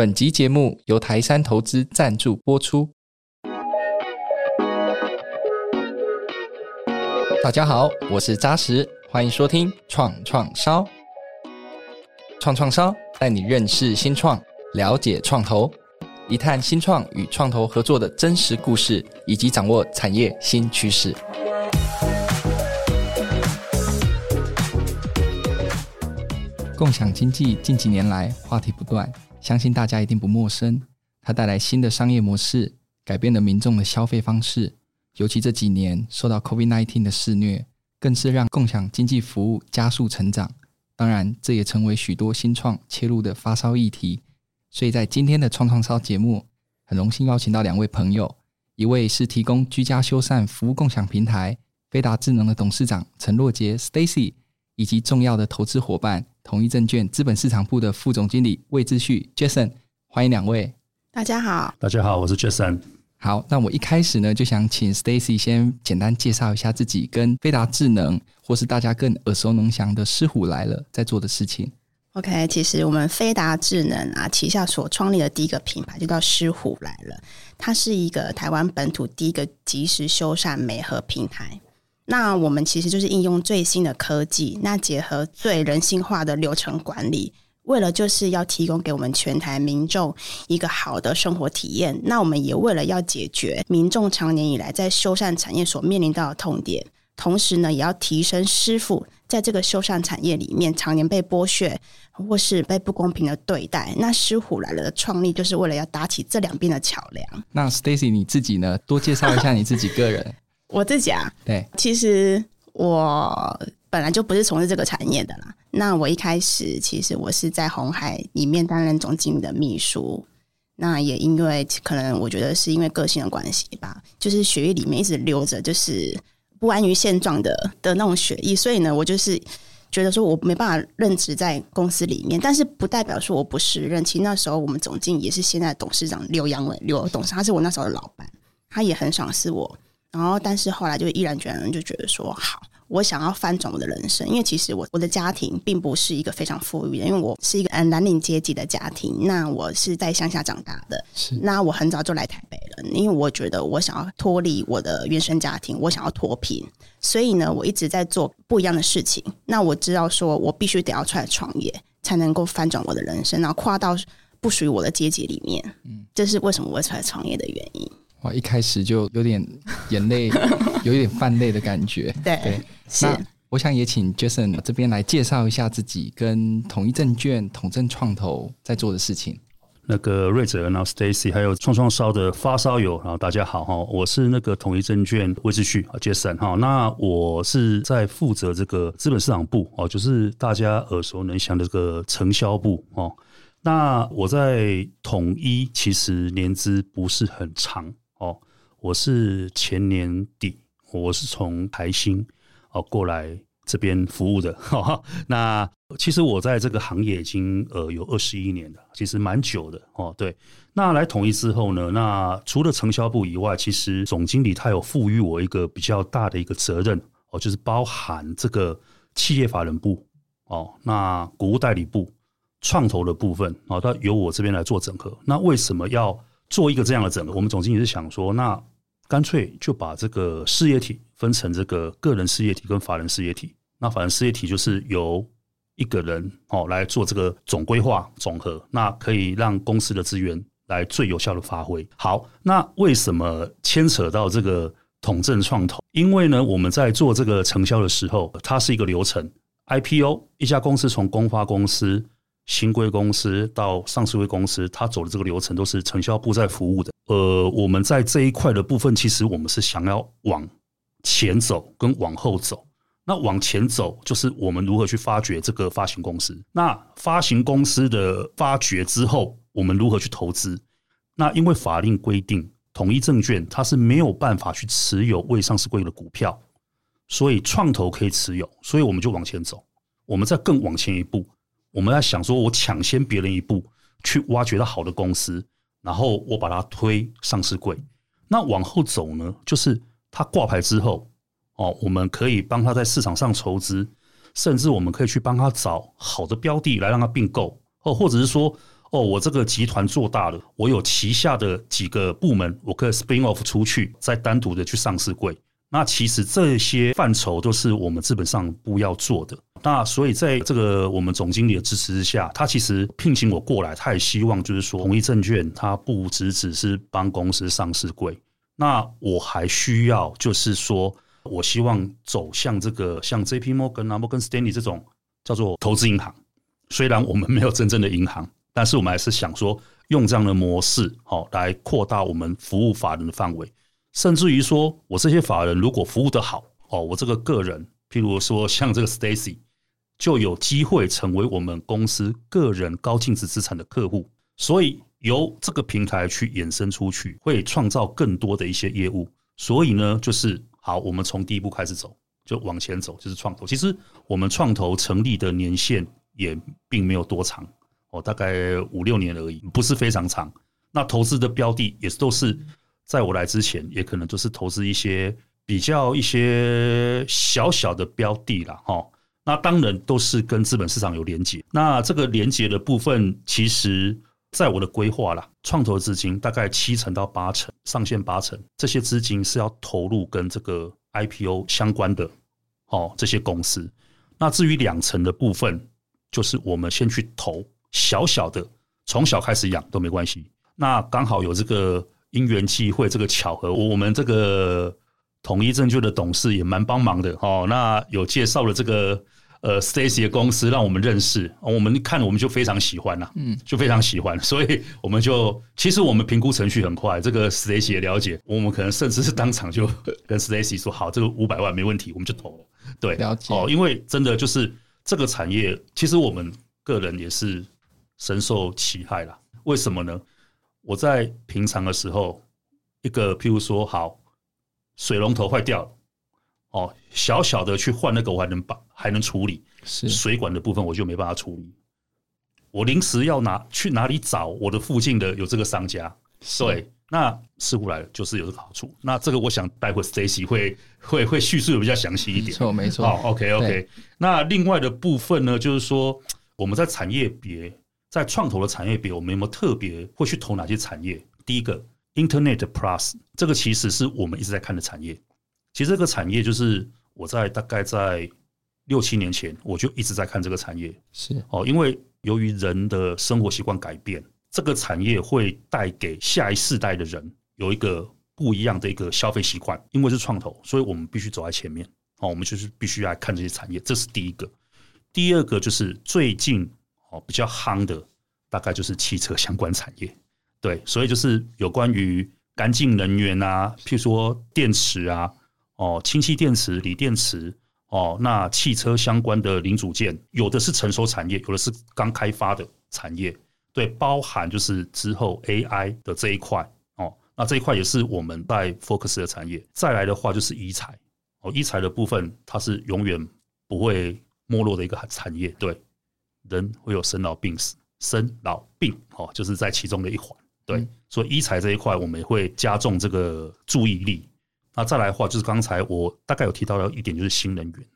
本集节目由台山投资赞助播出。大家好，我是扎实，欢迎收听创创烧。创创烧带你认识新创，了解创投，一探新创与创投合作的真实故事，以及掌握产业新趋势。共享经济近几年来话题不断。相信大家一定不陌生，它带来新的商业模式，改变了民众的消费方式。尤其这几年受到 COVID-19 的肆虐，更是让共享经济服务加速成长。当然，这也成为许多新创切入的发烧议题。所以在今天的创创烧节目，很荣幸邀请到两位朋友，一位是提供居家修缮服务共享平台飞达智能的董事长陈若杰 Stacy，以及重要的投资伙伴。统一证券资本市场部的副总经理魏志旭 Jason，欢迎两位。大家好，大家好，我是 Jason。好，那我一开始呢，就想请 Stacy 先简单介绍一下自己跟飞达智能，或是大家更耳熟能详的狮虎来了在做的事情。OK，其实我们飞达智能啊旗下所创立的第一个品牌就叫狮虎来了，它是一个台湾本土第一个即时修缮美合平台。那我们其实就是应用最新的科技，那结合最人性化的流程管理，为了就是要提供给我们全台民众一个好的生活体验。那我们也为了要解决民众长年以来在修缮产业所面临到的痛点，同时呢，也要提升师傅在这个修缮产业里面常年被剥削或是被不公平的对待。那师傅来了的创立，就是为了要搭起这两边的桥梁。那 Stacy 你自己呢？多介绍一下你自己个人。我自己啊，对，其实我本来就不是从事这个产业的啦。那我一开始其实我是在红海里面担任总经理的秘书。那也因为可能我觉得是因为个性的关系吧，就是血液里面一直流着就是不安于现状的的那种血液，所以呢，我就是觉得说我没办法任职在公司里面，但是不代表说我不是任。其实那时候我们总经理也是现在董事长刘阳伟刘董事长，他是我那时候的老板，他也很赏识我。然后，但是后来就毅然决然就觉得说，好，我想要翻转我的人生，因为其实我我的家庭并不是一个非常富裕的，因为我是一个嗯蓝领阶级的家庭。那我是在乡下长大的，是。那我很早就来台北了，因为我觉得我想要脱离我的原生家庭，我想要脱贫，所以呢，我一直在做不一样的事情。那我知道说我必须得要出来创业，才能够翻转我的人生，然后跨到不属于我的阶级里面。嗯，这是为什么我会出来创业的原因。哇！一开始就有点眼泪，有一点泛泪的感觉。对，对是。那我想也请 Jason 这边来介绍一下自己跟统一证券、统证创投在做的事情。那个瑞哲，然后 Stacy，还有创创烧的发烧友，然后大家好哈，我是那个统一证券魏志旭啊，Jason 哈。那我是在负责这个资本市场部哦，就是大家耳熟能详的这个承销部哦。那我在统一其实年资不是很长。我是前年底，我是从台新哦过来这边服务的。哦、那其实我在这个行业已经呃有二十一年了，其实蛮久的哦。对，那来统一之后呢，那除了承销部以外，其实总经理他有赋予我一个比较大的一个责任哦，就是包含这个企业法人部哦，那股务代理部、创投的部分哦，都由我这边来做整合。那为什么要？做一个这样的整合，我们总经理是想说，那干脆就把这个事业体分成这个个人事业体跟法人事业体。那法人事业体就是由一个人哦来做这个总规划总和，那可以让公司的资源来最有效的发挥。好，那为什么牵扯到这个统证创投？因为呢，我们在做这个承销的时候，它是一个流程，IPO 一家公司从公发公司。新贵公司到上市柜公司，他走的这个流程都是承销部在服务的。呃，我们在这一块的部分，其实我们是想要往前走跟往后走。那往前走就是我们如何去发掘这个发行公司。那发行公司的发掘之后，我们如何去投资？那因为法令规定，统一证券它是没有办法去持有未上市柜的股票，所以创投可以持有，所以我们就往前走。我们再更往前一步。我们在想说，我抢先别人一步去挖掘到好的公司，然后我把它推上市柜。那往后走呢，就是它挂牌之后，哦，我们可以帮他在市场上筹资，甚至我们可以去帮他找好的标的来让它并购，哦，或者是说，哦，我这个集团做大了，我有旗下的几个部门，我可以 spin off 出去，再单独的去上市柜。那其实这些范畴都是我们资本上不要做的。那所以在这个我们总经理的支持之下，他其实聘请我过来，他也希望就是说，统一证券他不只只是帮公司上市柜，那我还需要就是说，我希望走向这个像 JP Morgan 啊、摩根斯丹利这种叫做投资银行。虽然我们没有真正的银行。但是我们还是想说，用这样的模式，好来扩大我们服务法人的范围，甚至于说，我这些法人如果服务得好，哦，我这个个人，譬如说像这个 Stacy，就有机会成为我们公司个人高净值资产的客户。所以由这个平台去衍生出去，会创造更多的一些业务。所以呢，就是好，我们从第一步开始走，就往前走，就是创投。其实我们创投成立的年限也并没有多长。哦，大概五六年而已，不是非常长。那投资的标的也都是在我来之前，也可能都是投资一些比较一些小小的标的啦。哈。那当然都是跟资本市场有连接。那这个连接的部分，其实在我的规划啦，创投资金大概七成到八成，上限八成，这些资金是要投入跟这个 IPO 相关的哦这些公司。那至于两成的部分，就是我们先去投。小小的，从小开始养都没关系。那刚好有这个因缘际会，这个巧合，我们这个统一证券的董事也蛮帮忙的哦。那有介绍了这个呃 Stacy 的公司，让我们认识。我们看我们就非常喜欢呐，嗯，就非常喜欢。所以我们就其实我们评估程序很快。这个 Stacy 也了解，我们可能甚至是当场就跟 Stacy 说：“好，这个五百万没问题，我们就投了。”对，了解哦，因为真的就是这个产业，其实我们个人也是。深受其害了，为什么呢？我在平常的时候，一个譬如说，好，水龙头坏掉了，哦，小小的去换那个我还能把还能处理，是水管的部分我就没办法处理。我临时要拿去哪里找我的附近的有这个商家？对，那师傅来了就是有这个好处。那这个我想待会 Stacy 会会会叙述的比较详细一点。没错，没错。好，OK OK。那另外的部分呢，就是说我们在产业别。在创投的产业别，我们有没有特别会去投哪些产业？第一个，Internet Plus，这个其实是我们一直在看的产业。其实这个产业就是我在大概在六七年前，我就一直在看这个产业。是哦，因为由于人的生活习惯改变，这个产业会带给下一世代的人有一个不一样的一个消费习惯。因为是创投，所以我们必须走在前面。哦，我们就是必须来看这些产业，这是第一个。第二个就是最近。哦，比较夯的大概就是汽车相关产业，对，所以就是有关于干净能源啊，譬如说电池啊，哦，氢气电池、锂电池，哦，那汽车相关的零组件，有的是成熟产业，有的是刚开发的产业，对，包含就是之后 AI 的这一块，哦，那这一块也是我们在 focus 的产业。再来的话就是医材，哦，医材的部分它是永远不会没落的一个产业，对。人会有生老病死，生老病哦，就是在其中的一环。对，嗯、所以医材这一块，我们也会加重这个注意力。那再来的话，就是刚才我大概有提到的一点，就是新能源。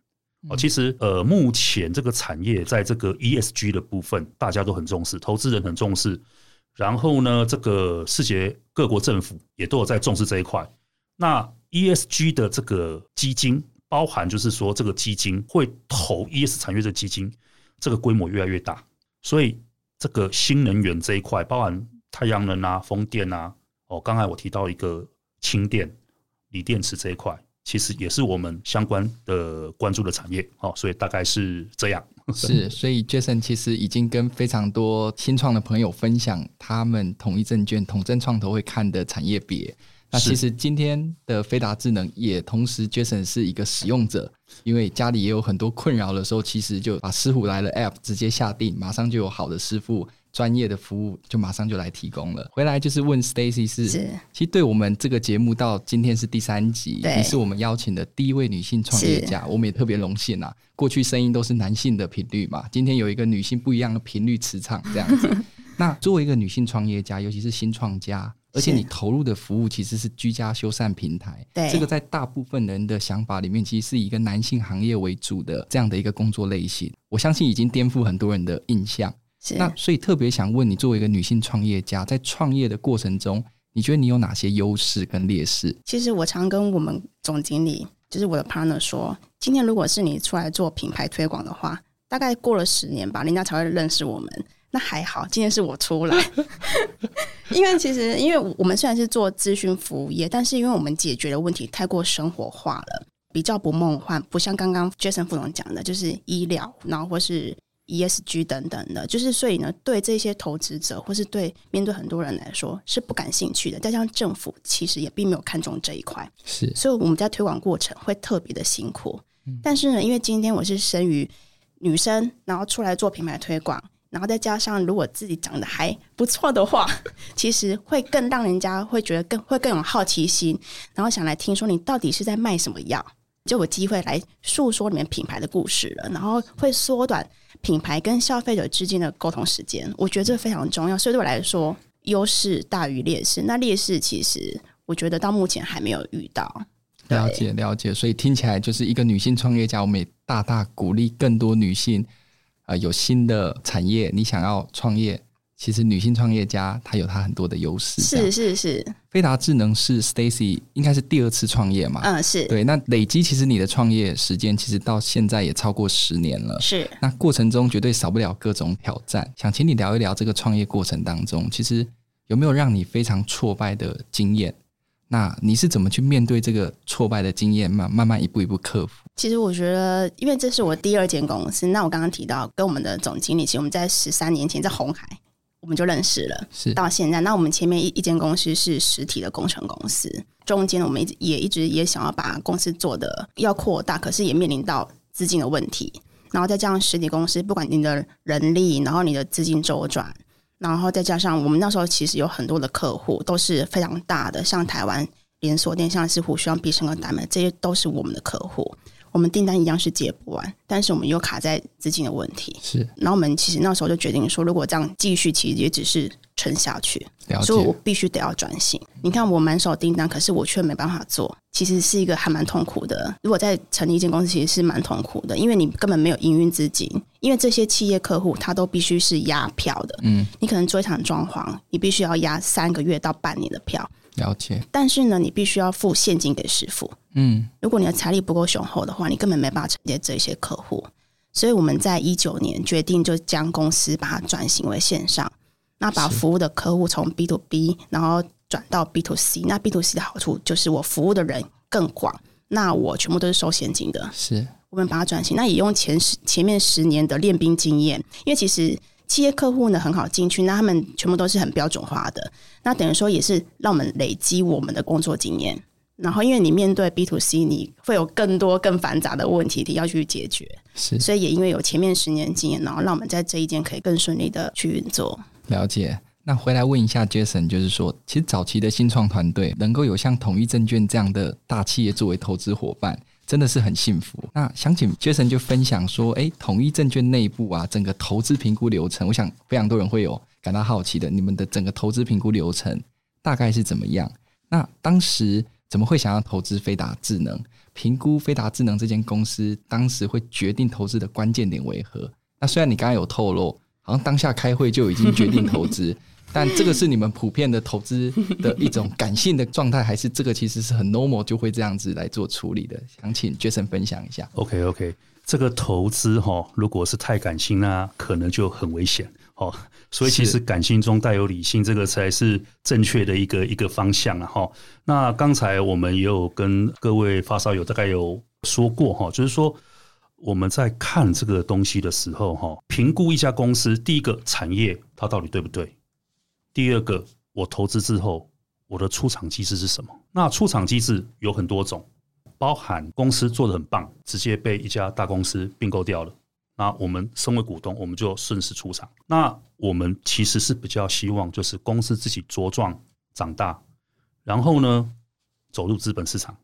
哦，其实呃，目前这个产业在这个 ESG 的部分，大家都很重视，投资人很重视。然后呢，这个世界各国政府也都有在重视这一块。那 ESG 的这个基金，包含就是说，这个基金会投 ES 产业的基金。这个规模越来越大，所以这个新能源这一块，包含太阳能啊、风电啊，哦，刚才我提到一个氢电、锂电池这一块，其实也是我们相关的关注的产业，哦，所以大概是这样。是，所以 Jason 其实已经跟非常多新创的朋友分享他们统一证券、统证创投会看的产业别。那其实今天的飞达智能也同时，Jason 是一个使用者，因为家里也有很多困扰的时候，其实就把师傅来了 App 直接下定，马上就有好的师傅专业的服务，就马上就来提供了。回来就是问 Stacy 是，是其实对我们这个节目到今天是第三集，你是我们邀请的第一位女性创业家，我们也特别荣幸啊。过去声音都是男性的频率嘛，今天有一个女性不一样的频率磁场这样子。那作为一个女性创业家，尤其是新创家。而且你投入的服务其实是居家修缮平台，对，这个在大部分人的想法里面，其实是一个男性行业为主的这样的一个工作类型。我相信已经颠覆很多人的印象。是。那所以特别想问你，作为一个女性创业家，在创业的过程中，你觉得你有哪些优势跟劣势？其实我常跟我们总经理，就是我的 partner 说，今天如果是你出来做品牌推广的话，大概过了十年吧，人家才会认识我们。那还好，今天是我出来，因为其实因为我们虽然是做咨询服务业，但是因为我们解决的问题太过生活化了，比较不梦幻，不像刚刚 Jason 副总讲的，就是医疗，然后或是 ESG 等等的，就是所以呢，对这些投资者或是对面对很多人来说是不感兴趣的。加上政府其实也并没有看中这一块，是，所以我们在推广过程会特别的辛苦。但是呢，因为今天我是生于女生，然后出来做品牌推广。然后再加上，如果自己长得还不错的话，其实会更让人家会觉得更会更有好奇心，然后想来听说你到底是在卖什么药，就有机会来诉说里面品牌的故事了。然后会缩短品牌跟消费者之间的沟通时间，我觉得这非常重要。所以对我来说，优势大于劣势。那劣势其实我觉得到目前还没有遇到。了解了解，所以听起来就是一个女性创业家，我们也大大鼓励更多女性。啊、呃，有新的产业，你想要创业，其实女性创业家她有她很多的优势。是是是，飞达智能是 Stacy 应该是第二次创业嘛？嗯，是对。那累积其实你的创业时间其实到现在也超过十年了。是。那过程中绝对少不了各种挑战，想请你聊一聊这个创业过程当中，其实有没有让你非常挫败的经验？那你是怎么去面对这个挫败的经验，慢慢慢一步一步克服？其实我觉得，因为这是我第二间公司。那我刚刚提到跟我们的总经理，其实我们在十三年前在红海我们就认识了，是到现在。那我们前面一一间公司是实体的工程公司，中间我们一直也一直也想要把公司做的要扩大，可是也面临到资金的问题。然后再加上实体公司，不管你的人力，然后你的资金周转。然后再加上我们那时候其实有很多的客户都是非常大的，像台湾连锁店，像是虎旭、必胜客、达美，这些都是我们的客户。我们订单一样是接不完，但是我们又卡在资金的问题。是，然后我们其实那时候就决定说，如果这样继续，其实也只是撑下去。所以我必须得要转型。你看，我满手订单，可是我却没办法做，其实是一个还蛮痛苦的。如果在成立一间公司，其实是蛮痛苦的，因为你根本没有营运资金，因为这些企业客户他都必须是压票的。嗯，你可能做一场装潢，你必须要压三个月到半年的票。了解。但是呢，你必须要付现金给师傅。嗯，如果你的财力不够雄厚的话，你根本没办法承接这些客户。所以我们在一九年决定就将公司把它转型为线上，那把服务的客户从 B to B 然后转到 B to C。那 B to C 的好处就是我服务的人更广，那我全部都是收现金的。是，我们把它转型，那也用前十前面十年的练兵经验，因为其实。企业客户呢很好进去，那他们全部都是很标准化的，那等于说也是让我们累积我们的工作经验。然后因为你面对 B to C，你会有更多更繁杂的问题要去解决，是，所以也因为有前面十年经验，然后让我们在这一间可以更顺利的去运作。了解。那回来问一下 Jason，就是说，其实早期的新创团队能够有像统一证券这样的大企业作为投资伙伴。真的是很幸福。那想请 Jason 就分享说，哎，统一证券内部啊，整个投资评估流程，我想非常多人会有感到好奇的，你们的整个投资评估流程大概是怎么样？那当时怎么会想要投资飞达智能？评估飞达智能这间公司，当时会决定投资的关键点为何？那虽然你刚刚有透露，好像当下开会就已经决定投资。但这个是你们普遍的投资的一种感性的状态，还是这个其实是很 normal 就会这样子来做处理的？想请 Jason 分享一下。OK OK，这个投资哈，如果是太感性那，可能就很危险哦。所以其实感性中带有理性，这个才是正确的一个一个方向啊哈。那刚才我们也有跟各位发烧友大概有说过哈，就是说我们在看这个东西的时候哈，评估一家公司，第一个产业它到底对不对？第二个，我投资之后，我的出场机制是什么？那出场机制有很多种，包含公司做的很棒，直接被一家大公司并购掉了。那我们身为股东，我们就顺势出场。那我们其实是比较希望，就是公司自己茁壮长大，然后呢，走入资本市场。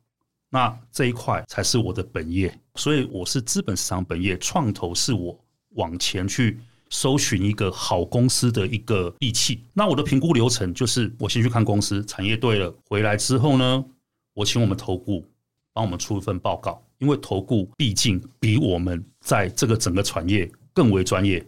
那这一块才是我的本业，所以我是资本市场本业，创投是我往前去。搜寻一个好公司的一个利器。那我的评估流程就是，我先去看公司产业对了，回来之后呢，我请我们投顾帮我们出一份报告，因为投顾毕竟比我们在这个整个产业更为专业，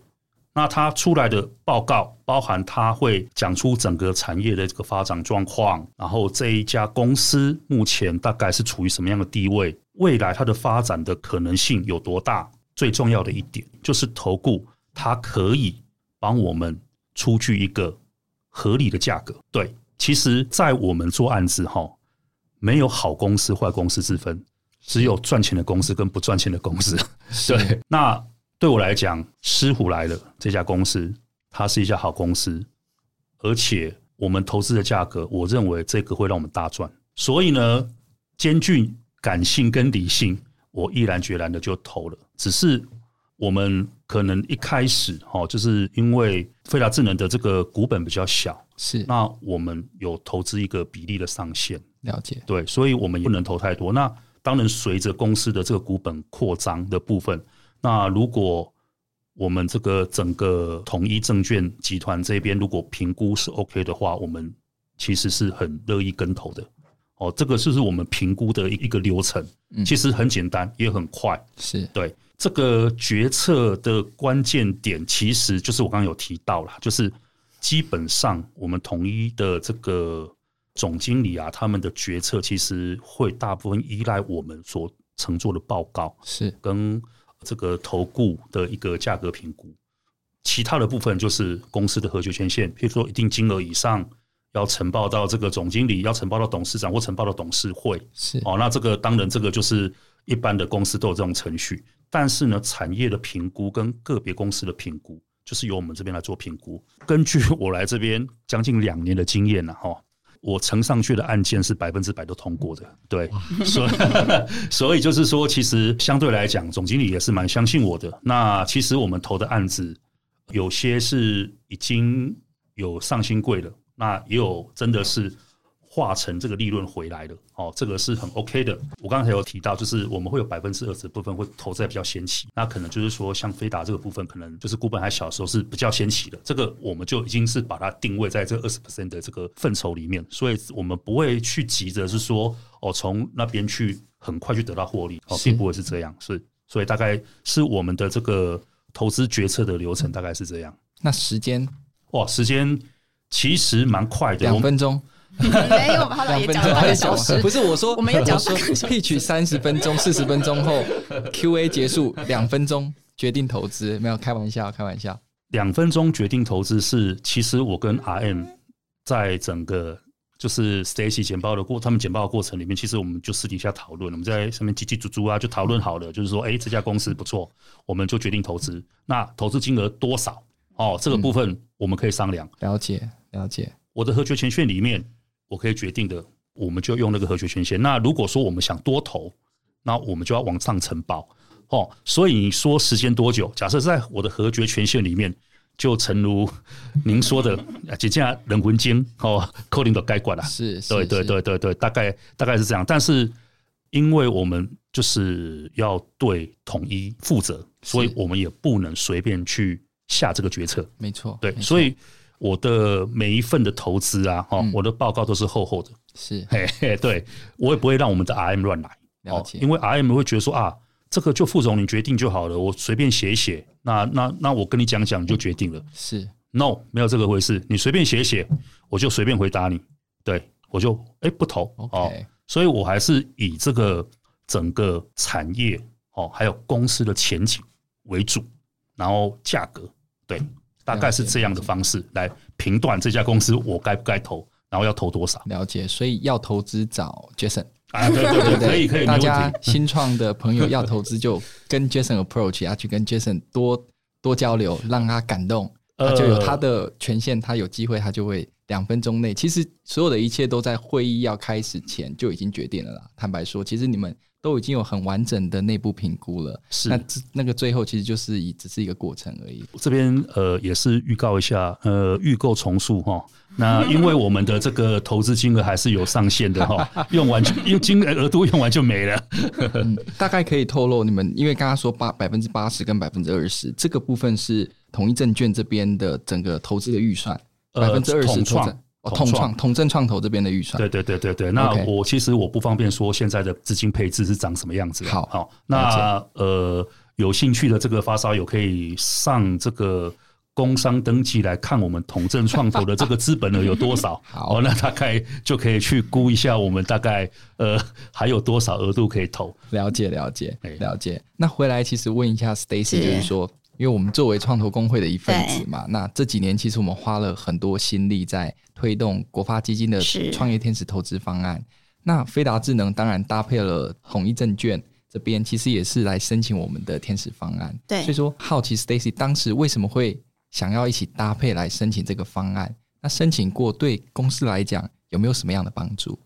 那它出来的报告包含它会讲出整个产业的这个发展状况，然后这一家公司目前大概是处于什么样的地位，未来它的发展的可能性有多大？最重要的一点就是投顾它可以帮我们出具一个合理的价格。对，其实，在我们做案子哈，没有好公司坏公司之分，只有赚钱的公司跟不赚钱的公司。对，那。对我来讲，狮虎来了这家公司，它是一家好公司，而且我们投资的价格，我认为这个会让我们大赚。所以呢，兼具感性跟理性，我毅然决然的就投了。只是我们可能一开始哦，就是因为飞达智能的这个股本比较小，是那我们有投资一个比例的上限。了解，对，所以我们也不能投太多。那当然，随着公司的这个股本扩张的部分。那如果我们这个整个统一证券集团这边如果评估是 OK 的话，我们其实是很乐意跟投的。哦，这个就是我们评估的一个流程，其实很简单也很快。是对这个决策的关键点，其实就是我刚刚有提到了，就是基本上我们统一的这个总经理啊，他们的决策其实会大部分依赖我们所承做的报告，是跟。这个投顾的一个价格评估，其他的部分就是公司的核决权限，譬如说一定金额以上要呈报到这个总经理，要呈报到董事长或呈报到董事会，是哦。那这个当然这个就是一般的公司都有这种程序，但是呢，产业的评估跟个别公司的评估，就是由我们这边来做评估。根据我来这边将近两年的经验呢，哈。我呈上去的案件是百分之百都通过的，对，所以 所以就是说，其实相对来讲，总经理也是蛮相信我的。那其实我们投的案子，有些是已经有上新贵了，那也有真的是。化成这个利润回来的，哦，这个是很 OK 的。我刚才有提到，就是我们会有百分之二十的部分会投在比较先期，那可能就是说，像飞达这个部分，可能就是股本还小的时候是比较先期的，这个我们就已经是把它定位在这二十 percent 的这个范畴里面，所以我们不会去急着是说，哦，从那边去很快去得到获利，哦，并不会是这样，所以所以大概是我们的这个投资决策的流程大概是这样。那时间，哇，时间其实蛮快的，两分钟。没有，他们也讲了半个小时。不是我说，我们也讲说，pitch 三十分钟、四十分钟后，Q&A 结束，两分钟决定投资。没有开玩笑，开玩笑。两分钟决定投资是，其实我跟 RM 在整个就是 Stacy 简报的过，他们简报的过程里面，其实我们就私底下讨论，我们在上面叽叽喳喳啊，就讨论好了，就是说，哎，这家公司不错，我们就决定投资。那投资金额多少？哦，这个部分我们可以商量。嗯、了解，了解。我的核决权限里面。我可以决定的，我们就用那个核决权限。那如果说我们想多投，那我们就要往上呈报哦。所以你说时间多久？假设在我的和决权限里面，就诚如 您说的，几件人魂经哦，扣零的该管了。是，是，对对对对对，大概大概是这样。但是因为我们就是要对统一负责，所以我们也不能随便去下这个决策。没错，对，所以。我的每一份的投资啊，哈，我的报告都是厚厚的，是，嘿嘿，对，我也不会让我们的 RM 乱来，了解，因为 RM 会觉得说啊，这个就副总你决定就好了，我随便写一写，那那那我跟你讲讲你就决定了，是，No，没有这个回事，你随便写一写，我就随便回答你，对，我就哎不投，哦，所以我还是以这个整个产业哦，还有公司的前景为主，然后价格，对。大概是这样的方式来评断这家公司我该不该投，然后要投多少。了解，所以要投资找 Jason 啊，对对对，可以可以。大家新创的朋友要投资就跟 Jason approach，要去跟 Jason 多多交流，让他感动，他就有他的权限，他有机会他就会两分钟内。其实所有的一切都在会议要开始前就已经决定了啦。坦白说，其实你们。都已经有很完整的内部评估了，是那那个最后其实就是以只是一个过程而已。这边呃也是预告一下，呃预购重塑哈。那因为我们的这个投资金额还是有上限的哈，用完就用金额额度用完就没了。嗯、大概可以透露你们，因为刚刚说八百分之八十跟百分之二十，这个部分是统一证券这边的整个投资的预算，百分之二十创。哦，统创统正创投这边的预算，对对对对对。那我其实我不方便说现在的资金配置是长什么样子。好，好，那呃，有兴趣的这个发烧友可以上这个工商登记来看我们统正创投的这个资本额有多少？好，哦，那大概就可以去估一下，我们大概呃还有多少额度可以投。了解，了解，了解。那回来其实问一下 Stacy，就是说，因为我们作为创投公会的一份子嘛，那这几年其实我们花了很多心力在推动国发基金的创业天使投资方案。那飞达智能当然搭配了统一证券这边，其实也是来申请我们的天使方案。对，所以说好奇 Stacy 当时为什么会想要一起搭配来申请这个方案，那申请过对公司来讲有没有什么样的帮助？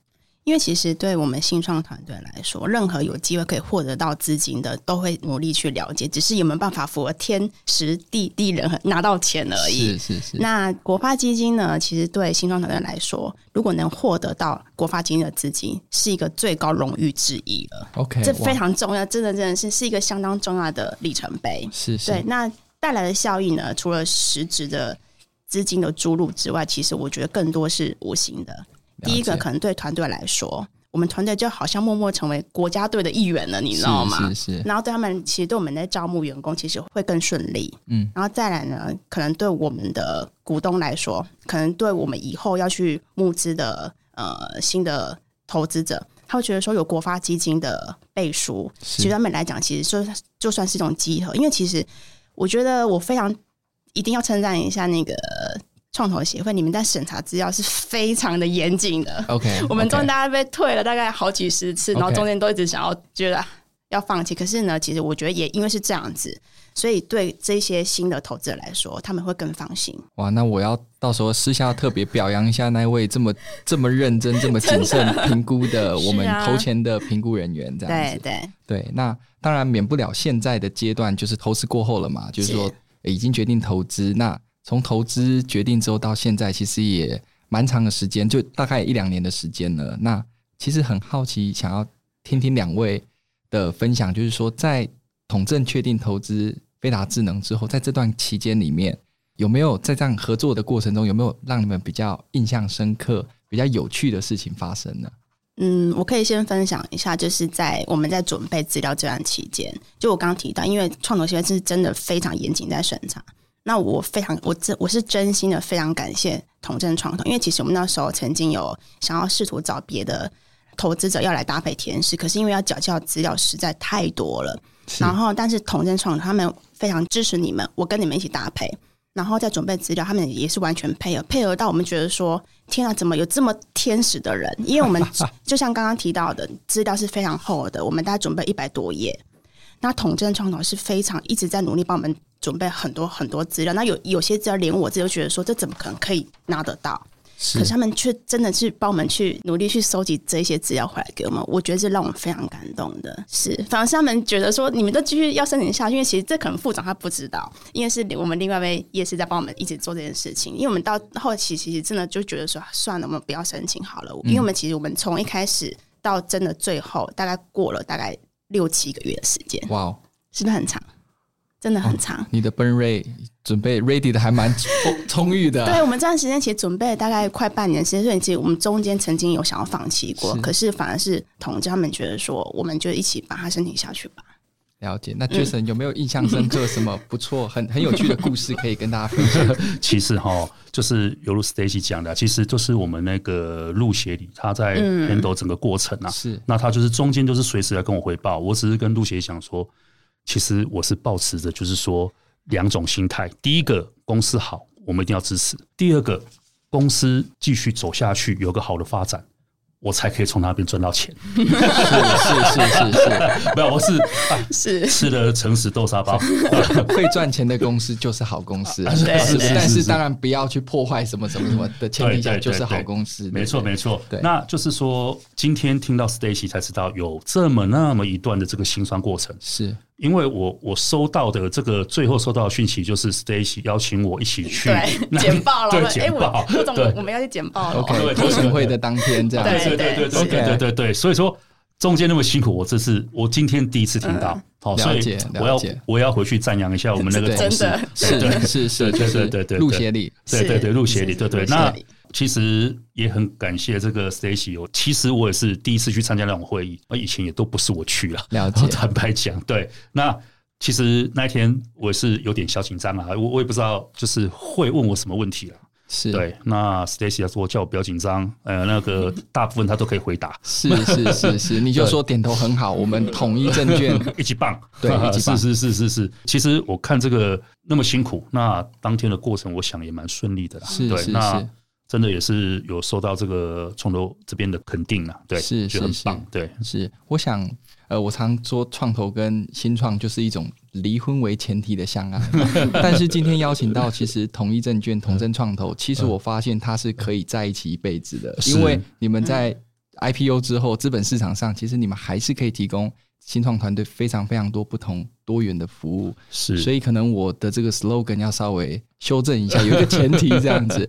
因为其实对我们新创团队来说，任何有机会可以获得到资金的，都会努力去了解，只是有没有办法符合天时地利人和拿到钱而已。是是是。那国发基金呢？其实对新创团队来说，如果能获得到国发基金的资金，是一个最高荣誉之一了。OK，这非常重要，真的真的是是一个相当重要的里程碑。是是。对，那。带来的效益呢？除了实质的资金的注入之外，其实我觉得更多是无形的。第一个，可能对团队来说，我们团队就好像默默成为国家队的一员了，你知道吗？是是是。然后对他们，其实对我们在招募员工，其实会更顺利。嗯。然后再来呢，可能对我们的股东来说，可能对我们以后要去募资的呃新的投资者，他会觉得说有国发基金的背书，其实对他们来讲，其实就就算是一种集合，因为其实。我觉得我非常一定要称赞一下那个创投协会，你们在审查资料是非常的严谨的。OK，我们中间大家被退了大概好几十次.然后中间都一直想要觉得要放弃。可是呢，其实我觉得也因为是这样子，所以对这些新的投资者来说，他们会更放心。哇，那我要到时候私下特别表扬一下那位这么 这么认真、这么谨慎评估的我们投钱的评估人员，这样子。对对对，那。当然免不了现在的阶段，就是投资过后了嘛，就是说已经决定投资。那从投资决定之后到现在，其实也蛮长的时间，就大概一两年的时间了。那其实很好奇，想要听听两位的分享，就是说在统正确定投资飞达智能之后，在这段期间里面，有没有在这样合作的过程中，有没有让你们比较印象深刻、比较有趣的事情发生呢？嗯，我可以先分享一下，就是在我们在准备资料这段期间，就我刚刚提到，因为创投协会是真的非常严谨在审查。那我非常，我真我是真心的非常感谢同正创投，因为其实我们那时候曾经有想要试图找别的投资者要来搭配天使，可是因为要缴交资料实在太多了，然后但是同正创投他们非常支持你们，我跟你们一起搭配。然后再准备资料，他们也是完全配合，配合到我们觉得说，天啊，怎么有这么天使的人？因为我们 就像刚刚提到的，资料是非常厚的，我们大概准备一百多页。那统正创投是非常一直在努力帮我们准备很多很多资料。那有有些资料连我自己都觉得说，这怎么可能可以拿得到？可是他们却真的是帮我们去努力去收集这些资料回来给我们，我觉得这让我们非常感动的。是，反而是他们觉得说，你们都继续要申请下去，因为其实这可能副总他不知道，因为是我们另外一位业师在帮我们一直做这件事情。因为我们到后期其实真的就觉得说，算了，我们不要申请好了，因为我们其实我们从一开始到真的最后，大概过了大概六七个月的时间。哇，是不是很长？真的很长。哦、你的 burn rate 准备 ready 的还蛮充 充裕的。对，我们这段时间其实准备了大概快半年时间，所以其实我们中间曾经有想要放弃过，是可是反而是同志他们觉得说，我们就一起把它申请下去吧。了解。那 Jason 有没有印象深刻什么不错、很很有趣的故事可以跟大家分享？其实哈，就是犹如 Stacy 讲的，其实就是我们那个陆协理他在 handle 整个过程啊，是那他就是中间就是随时来跟我汇报，我只是跟陆协讲说。其实我是抱持着，就是说两种心态。第一个，公司好，我们一定要支持；第二个，公司继续走下去，有个好的发展。我才可以从那边赚到钱。是是是是是，没有，我是是。吃了诚实豆沙包。会赚钱的公司就是好公司，是是是是，但是当然不要去破坏什么什么什么的前提下就是好公司。没错没错，对，那就是说今天听到 Stacy 才知道有这么那么一段的这个辛酸过程。是。因为我我收到的这个最后收到的讯息就是 Stacy 邀请我一起去 简报了，对简报，对，我们要去简报了。OK，投审会的当天这样，对对对对对对对对。所以说中间那么辛苦，我这是我今天第一次听到，好，所以我要我要回去赞扬一下我们那个同事，是是是，对对对对，陆协理，对对对，陆协理，对对那。其实也很感谢这个 Stacy 哦。其实我也是第一次去参加那种会议，而以前也都不是我去了。了解，坦白讲，对。那其实那一天我也是有点小紧张啊，我我也不知道就是会问我什么问题了。是对，那 Stacy 说叫我不要紧张，呃，那个 大部分他都可以回答。是是是是，你就说点头很好，我们统一证券一起棒，对，一起棒，是是是是是。其实我看这个那么辛苦，那当天的过程，我想也蛮顺利的啦。是对，是那是。真的也是有受到这个创投这边的肯定啊，对，是是很棒，是。对，是。我想，呃，我常说创投跟新创就是一种离婚为前提的相爱，但是今天邀请到其实统一证券、同证创投，其实我发现它是可以在一起一辈子的，因为你们在 IPO 之后，资本市场上其实你们还是可以提供。新创团队非常非常多不同多元的服务，是，所以可能我的这个 slogan 要稍微修正一下，有一个 前提这样子，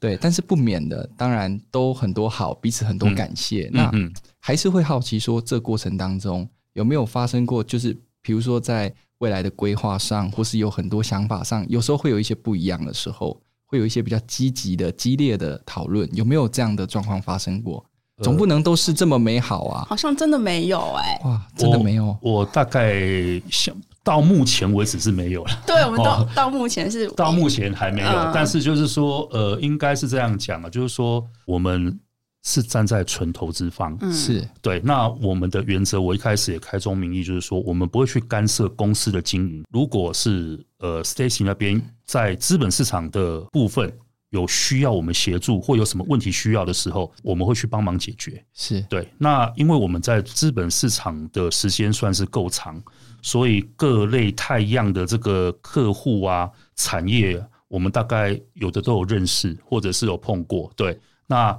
对，但是不免的，当然都很多好，彼此很多感谢。嗯、那还是会好奇说，这过程当中有没有发生过，就是比如说在未来的规划上，或是有很多想法上，有时候会有一些不一样的时候，会有一些比较积极的、激烈的讨论，有没有这样的状况发生过？总不能都是这么美好啊！好像真的没有哎、欸，哇，真的没有。我，我大概想到目前为止是没有了。对，我们到、哦、到目前是 到目前还没有，嗯、但是就是说，呃，应该是这样讲啊，就是说我们是站在纯投资方，嗯、是对。那我们的原则，我一开始也开宗明义，就是说我们不会去干涉公司的经营。如果是呃，Stacy 那边在资本市场的部分。有需要我们协助或有什么问题需要的时候，我们会去帮忙解决。是对。那因为我们在资本市场的时间算是够长，所以各类太样的这个客户啊、产业，我们大概有的都有认识，或者是有碰过。对，那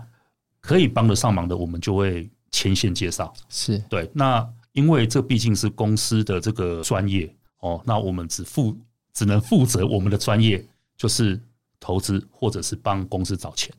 可以帮得上忙的，我们就会牵线介绍。是对。那因为这毕竟是公司的这个专业哦，那我们只负只能负责我们的专业，就是。投资或者是帮公司找钱，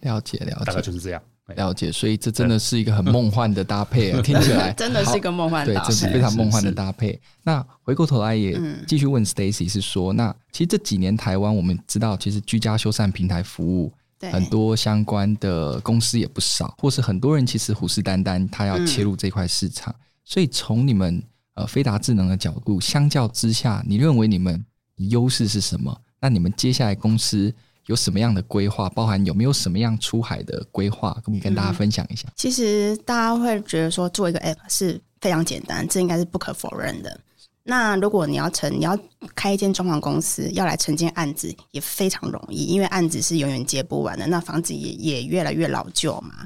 了解了解，大概就是这样。了解。所以这真的是一个很梦幻的搭配啊，听起来。真的是一个梦幻的搭配，对，这是非常梦幻的搭配。那回过头来也继续问 Stacy 是说，那其实这几年台湾我们知道，其实居家修缮平台服务很多相关的公司也不少，或是很多人其实虎视眈眈，他要切入这块市场。所以从你们呃飞达智能的角度，相较之下，你认为你们优势是什么？那你们接下来公司有什么样的规划？包含有没有什么样出海的规划？可不可以跟大家分享一下？其实大家会觉得说做一个 App 是非常简单，这应该是不可否认的。那如果你要成，你要开一间装潢公司，要来承接案子也非常容易，因为案子是永远接不完的。那房子也也越来越老旧嘛，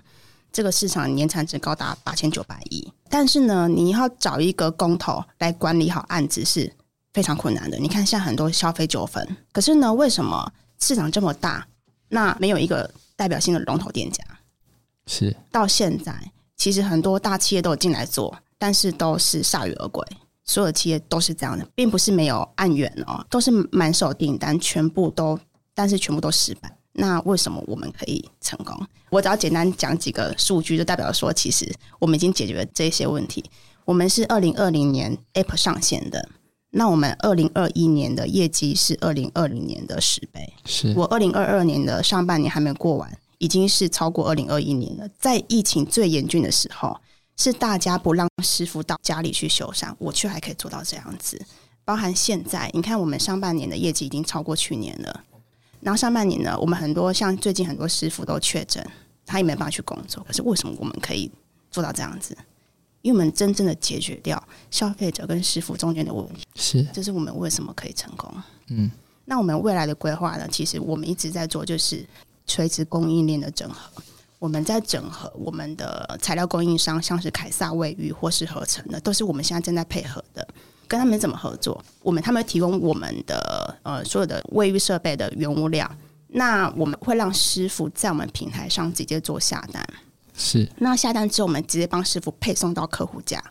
这个市场年产值高达八千九百亿。但是呢，你要找一个工头来管理好案子是。非常困难的。你看，现在很多消费纠纷，可是呢，为什么市场这么大，那没有一个代表性的龙头店家？是到现在，其实很多大企业都有进来做，但是都是铩羽而归。所有的企业都是这样的，并不是没有案源哦，都是满手订单，全部都，但是全部都失败。那为什么我们可以成功？我只要简单讲几个数据，就代表说，其实我们已经解决了这些问题。我们是二零二零年 App 上线的。那我们二零二一年的业绩是二零二零年的十倍。是我二零二二年的上半年还没过完，已经是超过二零二一年了。在疫情最严峻的时候，是大家不让师傅到家里去修缮，我却还可以做到这样子。包含现在，你看我们上半年的业绩已经超过去年了。然后上半年呢，我们很多像最近很多师傅都确诊，他也没办法去工作。可是为什么我们可以做到这样子？因为我们真正的解决掉消费者跟师傅中间的问题，是，这是我们为什么可以成功。嗯，那我们未来的规划呢？其实我们一直在做，就是垂直供应链的整合。我们在整合我们的材料供应商，像是凯撒卫浴或是合成的，都是我们现在正在配合的。跟他们怎么合作？我们他们提供我们的呃所有的卫浴设备的原物料，那我们会让师傅在我们平台上直接做下单。是，那下单之后，我们直接帮师傅配送到客户家。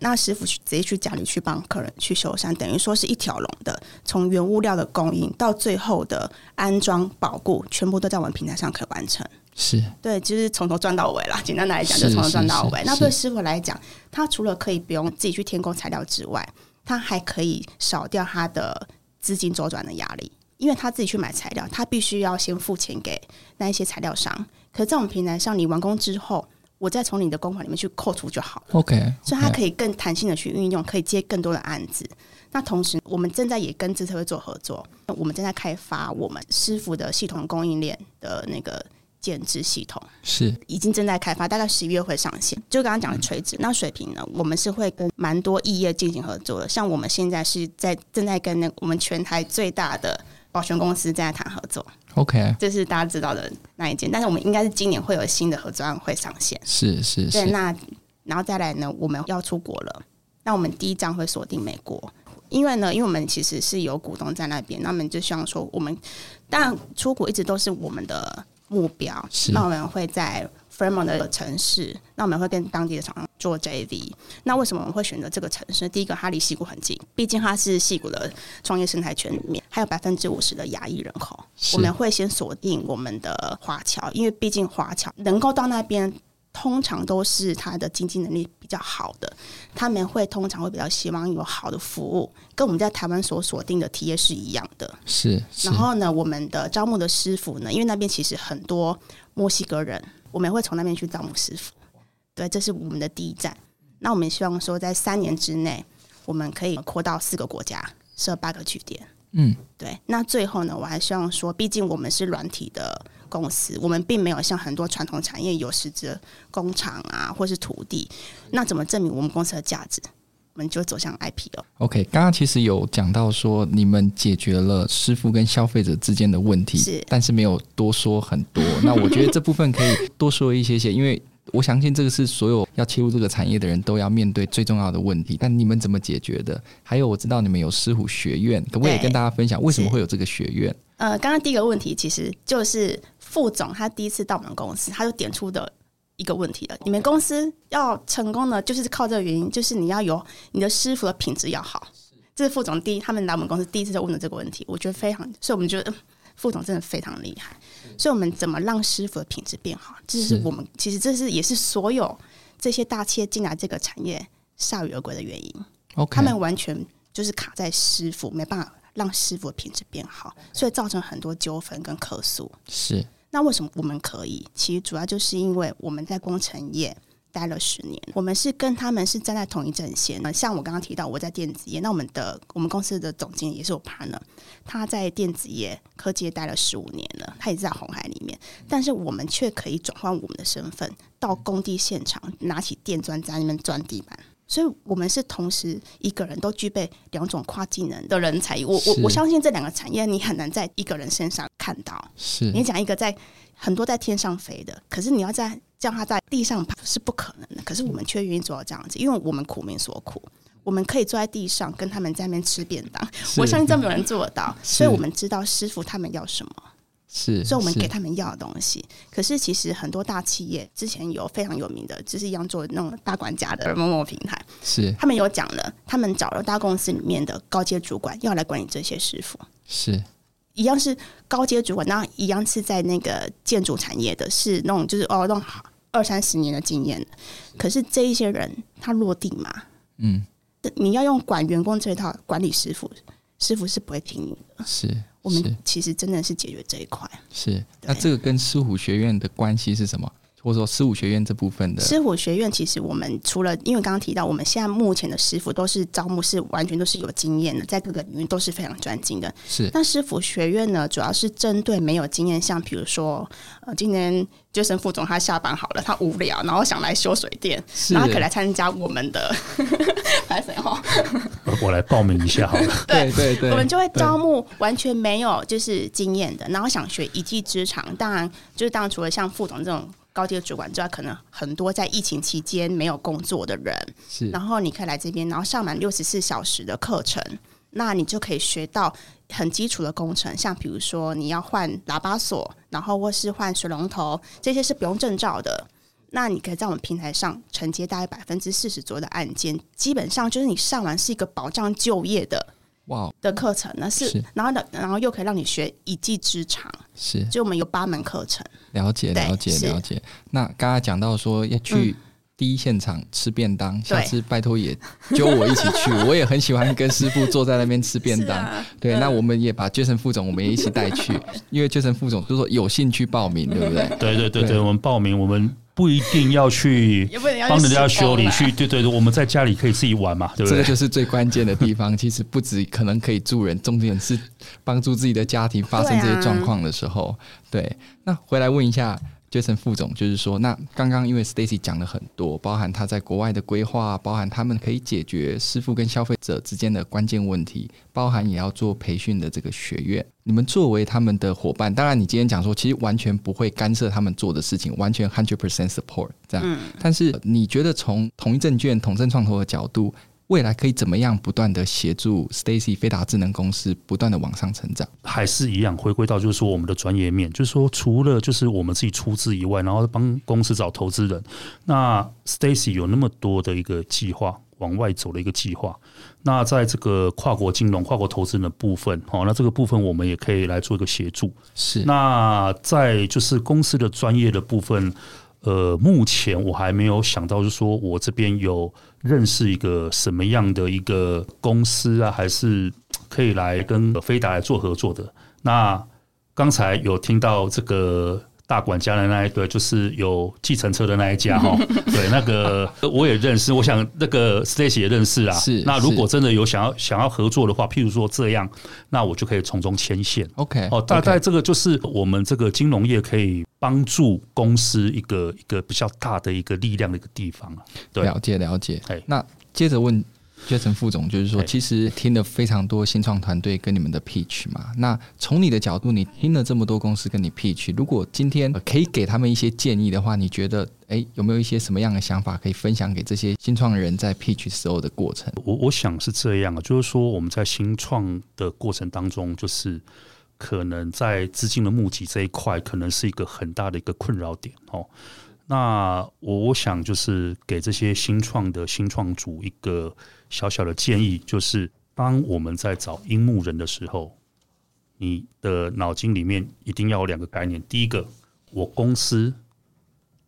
那师傅去直接去家里去帮客人去修缮，等于说是一条龙的，从原物料的供应到最后的安装保固，全部都在我们平台上可以完成。是对，就是从头赚到尾啦。简单来讲，就从头赚到尾。那对师傅来讲，他除了可以不用自己去添购材料之外，他还可以少掉他的资金周转的压力，因为他自己去买材料，他必须要先付钱给那一些材料商。可在我们平台上，你完工之后，我再从你的公款里面去扣除就好了。OK，, okay. 所以他可以更弹性的去运用，可以接更多的案子。那同时，我们正在也跟资策会做合作，我们正在开发我们师傅的系统供应链的那个建制系统，是已经正在开发，大概十一月会上线。就刚刚讲的垂直，嗯、那水平呢，我们是会跟蛮多异业进行合作的，像我们现在是在正在跟那我们全台最大的保全公司在谈合作。OK，这是大家知道的那一件，但是我们应该是今年会有新的合作案会上线。是是是，对，那然后再来呢，我们要出国了，那我们第一站会锁定美国。因为呢，因为我们其实是有股东在那边，那我们就希望说，我们当然出国一直都是我们的目标。是，那我们会在 Fremont 的城市，那我们会跟当地的厂商做 JV。那为什么我们会选择这个城市？第一个，它离矽谷很近，毕竟它是矽谷的创业生态圈里面，还有百分之五十的亚裔人口。我们会先锁定我们的华侨，因为毕竟华侨能够到那边。通常都是他的经济能力比较好的，他们会通常会比较希望有好的服务，跟我们在台湾所锁定的体验是一样的。是，是。然后呢，我们的招募的师傅呢，因为那边其实很多墨西哥人，我们会从那边去招募师傅。对，这是我们的第一站。那我们希望说，在三年之内，我们可以扩到四个国家，设八个据点。嗯，对。那最后呢，我还希望说，毕竟我们是软体的。公司，我们并没有像很多传统产业有实质工厂啊，或是土地。那怎么证明我们公司的价值？我们就走向 IPO。OK，刚刚其实有讲到说，你们解决了师傅跟消费者之间的问题，是，但是没有多说很多。那我觉得这部分可以多说一些些，因为。我相信这个是所有要切入这个产业的人都要面对最重要的问题。但你们怎么解决的？还有，我知道你们有师傅学院，可不可以跟大家分享为什么会有这个学院？呃，刚刚第一个问题其实就是副总他第一次到我们公司，他就点出的一个问题了。你们公司要成功呢，就是靠这个原因，就是你要有你的师傅的品质要好。这是副总第一，他们来我们公司第一次就问的这个问题，我觉得非常，所以我们觉得。副总真的非常厉害，所以我们怎么让师傅的品质变好？这是我们其实这是也是所有这些大企业进来这个产业铩羽而归的原因。他们完全就是卡在师傅，没办法让师傅的品质变好，所以造成很多纠纷跟客诉。是，那为什么我们可以？其实主要就是因为我们在工程业。待了十年，我们是跟他们是站在同一阵线。像我刚刚提到，我在电子业，那我们的我们公司的总经理也是我 partner，他在电子业科技业待了十五年了，他也是在红海里面，但是我们却可以转换我们的身份，到工地现场拿起电钻在那边钻地板。所以，我们是同时一个人都具备两种跨技能的人才。我我我相信这两个产业，你很难在一个人身上看到。是你讲一个在很多在天上飞的，可是你要在。叫他在地上跑是不可能的，可是我们却愿意做到这样子，因为我们苦民所苦，我们可以坐在地上跟他们在那边吃便当。我相信这没有人做得到，所以我们知道师傅他们要什么，是，所以我们给他们要的东西。可是其实很多大企业之前有非常有名的，就是一样做那种大管家的某某平台，是他们有讲了，他们找了大公司里面的高阶主管要来管理这些师傅，是一样是高阶主管，那一样是在那个建筑产业的，是那种就是哦那种好。二三十年的经验，可是这一些人他落地嘛，嗯，你要用管员工这一套管理师傅，师傅是不会听你的。是，我们其实真的是解决这一块。是，那这个跟狮虎学院的关系是什么？或者说师傅学院这部分的师傅学院，其实我们除了因为刚刚提到，我们现在目前的师傅都是招募是完全都是有经验的，在各个领域都是非常专精的。是，那师傅学院呢，主要是针对没有经验，像比如说，呃，今年 Jason 副总他下班好了，他无聊，然后想来修水电，然后他可以来参加我们的，来谁哈？我来报名一下好了。对对对，我们就会招募完全没有就是经验的，然后想学一技之长。当然，就是当然除了像副总这种。高阶主管之外，可能很多在疫情期间没有工作的人，是，然后你可以来这边，然后上满六十四小时的课程，那你就可以学到很基础的工程，像比如说你要换喇叭锁，然后或是换水龙头，这些是不用证照的。那你可以在我们平台上承接大概百分之四十左右的案件，基本上就是你上完是一个保障就业的。哇的课程那是，是，然后呢，然后又可以让你学一技之长，是，就我们有八门课程，了解了解了解。那刚刚讲到说要去第一现场吃便当，嗯、下次拜托也揪我一起去，我也很喜欢跟师傅坐在那边吃便当。啊、对、嗯，那我们也把 Jason 副总我们也一起带去，因为 Jason 副总就说有兴趣报名，对不对？对对对对，我们报名我们。不一定 要去帮人家修理，去对对对，我们在家里可以自己玩嘛，对不对？这个就是最关键的地方。其实不止可能可以助人，重点是帮助自己的家庭发生这些状况的时候，对，啊、对。那回来问一下。Jason 副总就是说，那刚刚因为 Stacy 讲了很多，包含他在国外的规划，包含他们可以解决师傅跟消费者之间的关键问题，包含也要做培训的这个学院。你们作为他们的伙伴，当然你今天讲说，其实完全不会干涉他们做的事情，完全 hundred percent support 这样。但是你觉得从统一证券、统正创投的角度，未来可以怎么样不断的协助 Stacy 飞达智能公司不断的往上成长？还是一样回归到就是说我们的专业面，就是说除了就是我们自己出资以外，然后帮公司找投资人。那 Stacy 有那么多的一个计划往外走的一个计划。那在这个跨国金融、跨国投资的部分，好，那这个部分我们也可以来做一个协助。是。那在就是公司的专业的部分。呃，目前我还没有想到，就是说我这边有认识一个什么样的一个公司啊，还是可以来跟飞达来做合作的。那刚才有听到这个。大管家的那一对，就是有计程车的那一家哈，对，那个我也认识，我想那个 Stacy 也认识啊。是，那如果真的有想要想要合作的话，譬如说这样，那我就可以从中牵线。OK，哦，大概这个就是我们这个金融业可以帮助公司一个一个比较大的一个力量的一个地方了。对，了解了解。哎，那接着问。Jason 副总就是说，其实听了非常多新创团队跟你们的 pitch 嘛。那从你的角度，你听了这么多公司跟你 pitch，如果今天可以给他们一些建议的话，你觉得，哎，有没有一些什么样的想法可以分享给这些新创人在 pitch 时候的过程？我我想是这样啊，就是说我们在新创的过程当中，就是可能在资金的募集这一块，可能是一个很大的一个困扰点哦。那我我想就是给这些新创的新创组一个小小的建议，就是当我们在找樱木人的时候，你的脑筋里面一定要有两个概念：第一个，我公司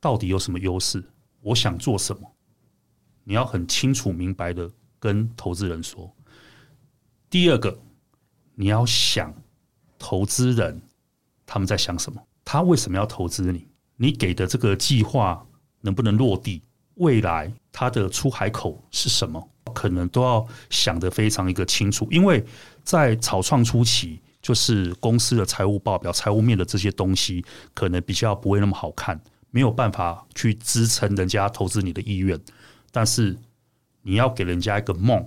到底有什么优势，我想做什么，你要很清楚明白的跟投资人说；第二个，你要想投资人他们在想什么，他为什么要投资你。你给的这个计划能不能落地？未来它的出海口是什么？可能都要想得非常一个清楚。因为在草创初期，就是公司的财务报表、财务面的这些东西，可能比较不会那么好看，没有办法去支撑人家投资你的意愿。但是你要给人家一个梦，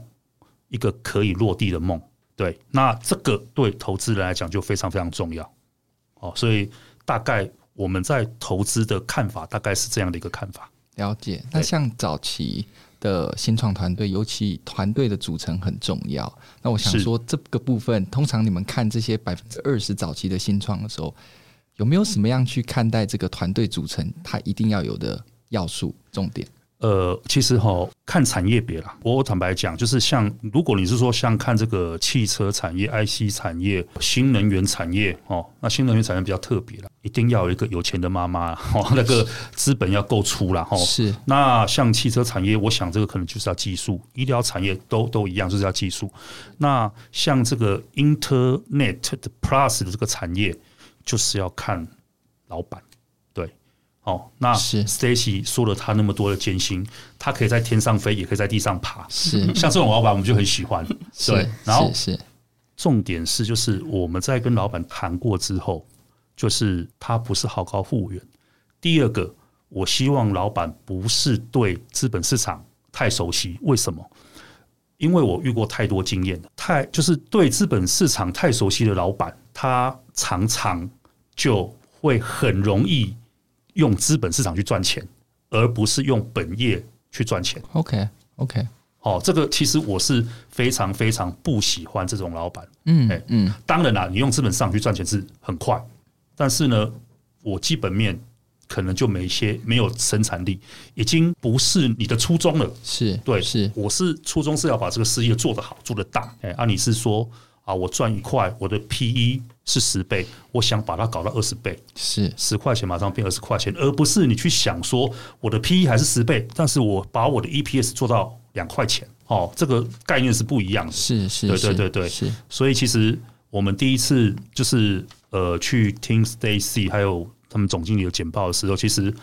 一个可以落地的梦。对，那这个对投资人来讲就非常非常重要。哦，所以大概。我们在投资的看法大概是这样的一个看法。了解。那像早期的新创团队，尤其团队的组成很重要。那我想说，这个部分通常你们看这些百分之二十早期的新创的时候，有没有什么样去看待这个团队组成？它一定要有的要素、重点？呃，其实哈，看产业别啦。我坦白讲，就是像如果你是说像看这个汽车产业、IC 产业、新能源产业哦，那新能源产业比较特别了，一定要有一个有钱的妈妈 哦，那个资本要够粗了哈。是。那像汽车产业，我想这个可能就是要技术；医疗产业都都一样，就是要技术。那像这个 Internet 的 Plus 的这个产业，就是要看老板。对哦，那是 Stacy 说了他那么多的艰辛，他可以在天上飞，也可以在地上爬。是像这种老板，我们就很喜欢。对，然后是重点是，就是我们在跟老板谈过之后，就是他不是好高骛远。第二个，我希望老板不是对资本市场太熟悉。为什么？因为我遇过太多经验，太就是对资本市场太熟悉的老板，他常常就会很容易。用资本市场去赚钱，而不是用本业去赚钱。OK，OK，好，这个其实我是非常非常不喜欢这种老板。嗯，哎，嗯，当然啦，你用资本市场去赚钱是很快，但是呢，我基本面可能就没一些没有生产力，已经不是你的初衷了。是对，是，我是初衷是要把这个事业做得好，做得大。哎，啊，你是说？啊，我赚一块，我的 PE 是十倍，我想把它搞到二十倍，是十块钱马上变二十块钱，而不是你去想说我的 PE 还是十倍，但是我把我的 EPS 做到两块钱，哦，这个概念是不一样的，是是，对对对对，是。所以其实我们第一次就是呃去听 Stacy 还有他们总经理的简报的时候，其实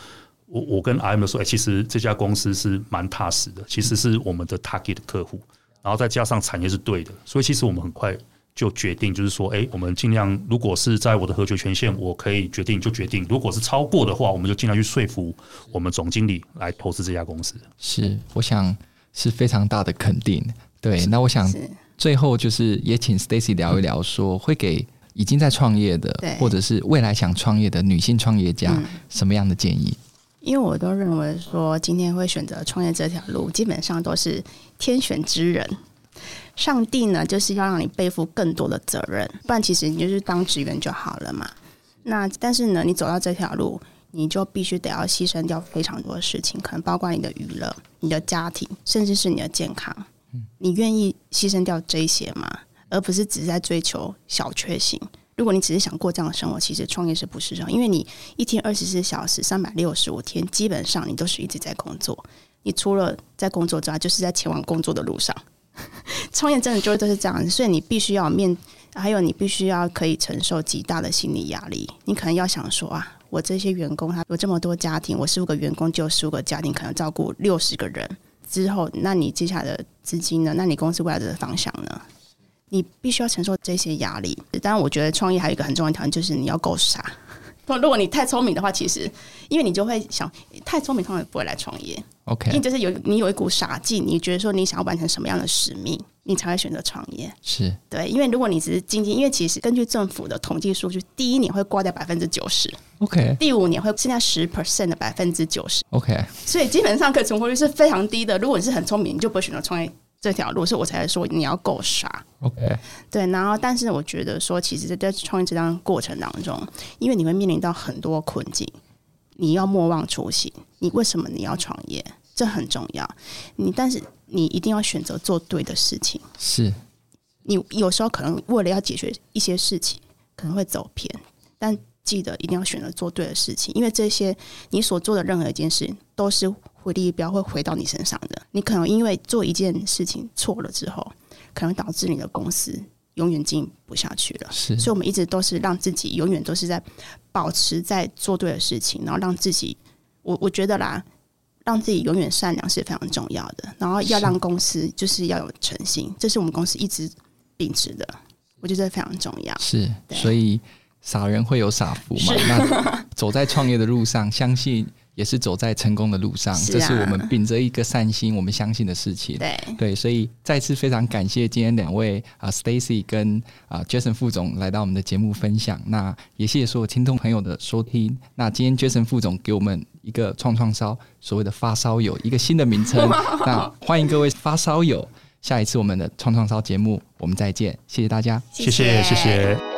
我我跟 RM 说，哎、欸，其实这家公司是蛮踏实的，其实是我们的 target 的客户，然后再加上产业是对的，所以其实我们很快就决定，就是说，哎、欸，我们尽量如果是在我的合决权限，我可以决定就决定；如果是超过的话，我们就尽量去说服我们总经理来投资这家公司。是，我想是非常大的肯定。对，那我想最后就是也请 Stacy 聊一聊，说会给。已经在创业的，或者是未来想创业的女性创业家，什么样的建议？因为我都认为说，今天会选择创业这条路，基本上都是天选之人。上帝呢，就是要让你背负更多的责任，不然其实你就是当职员就好了嘛。那但是呢，你走到这条路，你就必须得要牺牲掉非常多的事情，可能包括你的娱乐、你的家庭，甚至是你的健康。你愿意牺牲掉这些吗？而不是只是在追求小确幸。如果你只是想过这样的生活，其实创业是不适合，因为你一天二十四小时、三百六十五天，基本上你都是一直在工作。你除了在工作之外，就是在前往工作的路上。创业真的就都是这样，所以你必须要面，还有你必须要可以承受极大的心理压力。你可能要想说啊，我这些员工他有这么多家庭，我十五个员工就有十五个家庭，可能照顾六十个人之后，那你接下来的资金呢？那你公司未来的方向呢？你必须要承受这些压力。当然，我觉得创业还有一个很重要的条件，就是你要够傻。如果你太聪明的话，其实因为你就会想，太聪明通常不会来创业。OK，因为就是有你有一股傻劲，你觉得说你想要完成什么样的使命，你才会选择创业。是对，因为如果你只是经济，因为其实根据政府的统计数据，第一年会挂掉百分之九十，OK，第五年会剩下十 percent 的百分之九十，OK，所以基本上可存活率是非常低的。如果你是很聪明，你就不会选择创业。这条路，所以我才说你要够傻。OK，对，然后但是我觉得说，其实，在创业这段过程当中，因为你会面临到很多困境，你要莫忘初心。你为什么你要创业？这很重要。你但是你一定要选择做对的事情。是，你有时候可能为了要解决一些事情，可能会走偏，但记得一定要选择做对的事情，因为这些你所做的任何一件事都是。回力标会回到你身上的。你可能因为做一件事情错了之后，可能导致你的公司永远经营不下去了。是，所以我们一直都是让自己永远都是在保持在做对的事情，然后让自己，我我觉得啦，让自己永远善良是非常重要的。然后要让公司就是要有诚信，这是我们公司一直秉持的。我觉得非常重要。是，所以傻人会有傻福嘛。那走在创业的路上，相信。也是走在成功的路上，是啊、这是我们秉着一个善心，我们相信的事情。对对，所以再次非常感谢今天两位啊，Stacy 跟啊 Jason 副总来到我们的节目分享。那也谢谢所有听众朋友的收听。那今天 Jason 副总给我们一个创创烧所谓的发烧友一个新的名称。那欢迎各位发烧友，下一次我们的创创烧节目我们再见，谢谢大家，谢谢谢谢。谢谢